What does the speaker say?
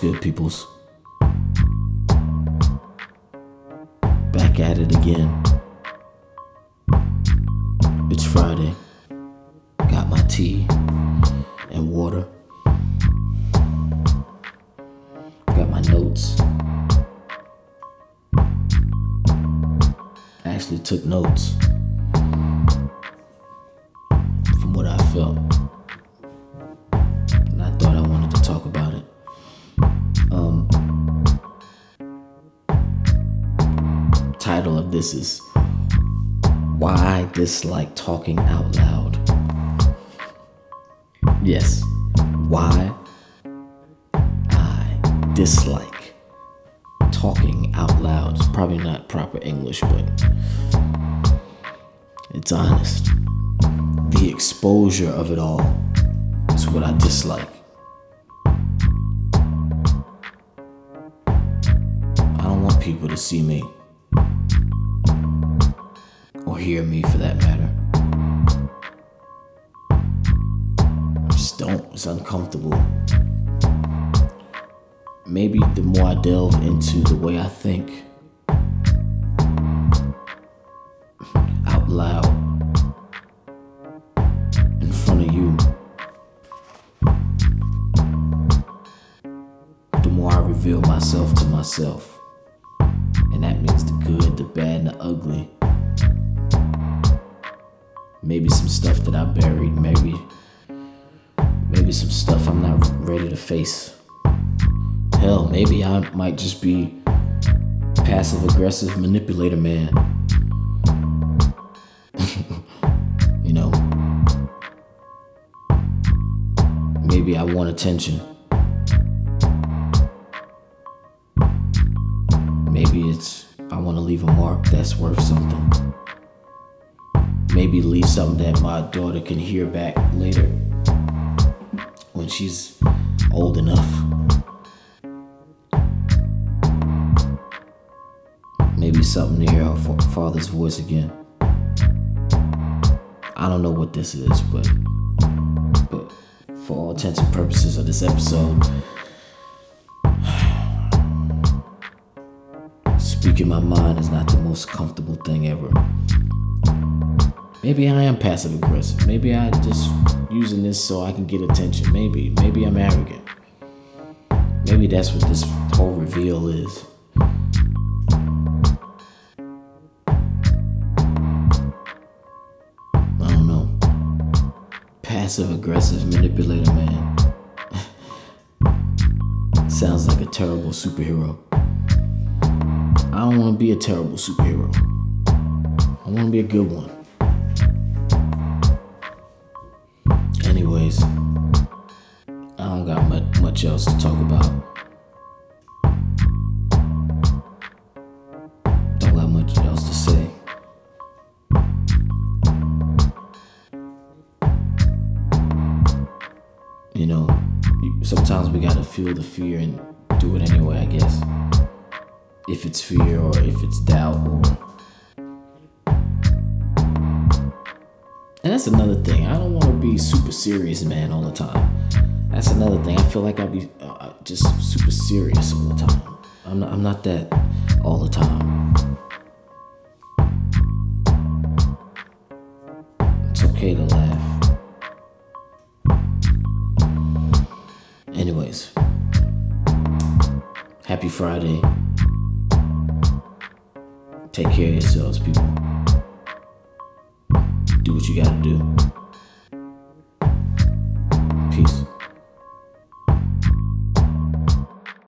good, peoples? Back at it again. It's Friday. Got my tea and water. Got my notes. Actually took notes from what I felt. This is Why I Dislike Talking Out Loud. Yes, why I dislike talking out loud. It's probably not proper English, but it's honest. The exposure of it all is what I dislike. I don't want people to see me hear me for that matter. Just don't. It's uncomfortable. Maybe the more I delve into the way I think out loud in front of you, the more I reveal myself to myself. Maybe some stuff that I buried, maybe maybe some stuff I'm not ready to face. Hell, maybe I might just be passive aggressive manipulator man. you know. Maybe I want attention. Maybe it's I want to leave a mark that's worth something. Maybe leave something that my daughter can hear back later when she's old enough. Maybe something to hear her father's voice again. I don't know what this is, but but for all intents and purposes of this episode, speaking my mind is not the most comfortable thing ever. Maybe I am passive aggressive. Maybe I just using this so I can get attention. Maybe, maybe I'm arrogant. Maybe that's what this whole reveal is. I don't know. Passive aggressive manipulator man. Sounds like a terrible superhero. I don't want to be a terrible superhero. I want to be a good one. Anyways, I don't got much, much else to talk about. Don't got much else to say. You know, sometimes we gotta feel the fear and do it anyway, I guess. If it's fear or if it's doubt or. And that's another thing. I don't want be super serious, man, all the time. That's another thing. I feel like I be uh, just super serious all the time. I'm not, I'm not that all the time. It's okay to laugh. Anyways, happy Friday. Take care of yourselves, people. Do what you gotta do.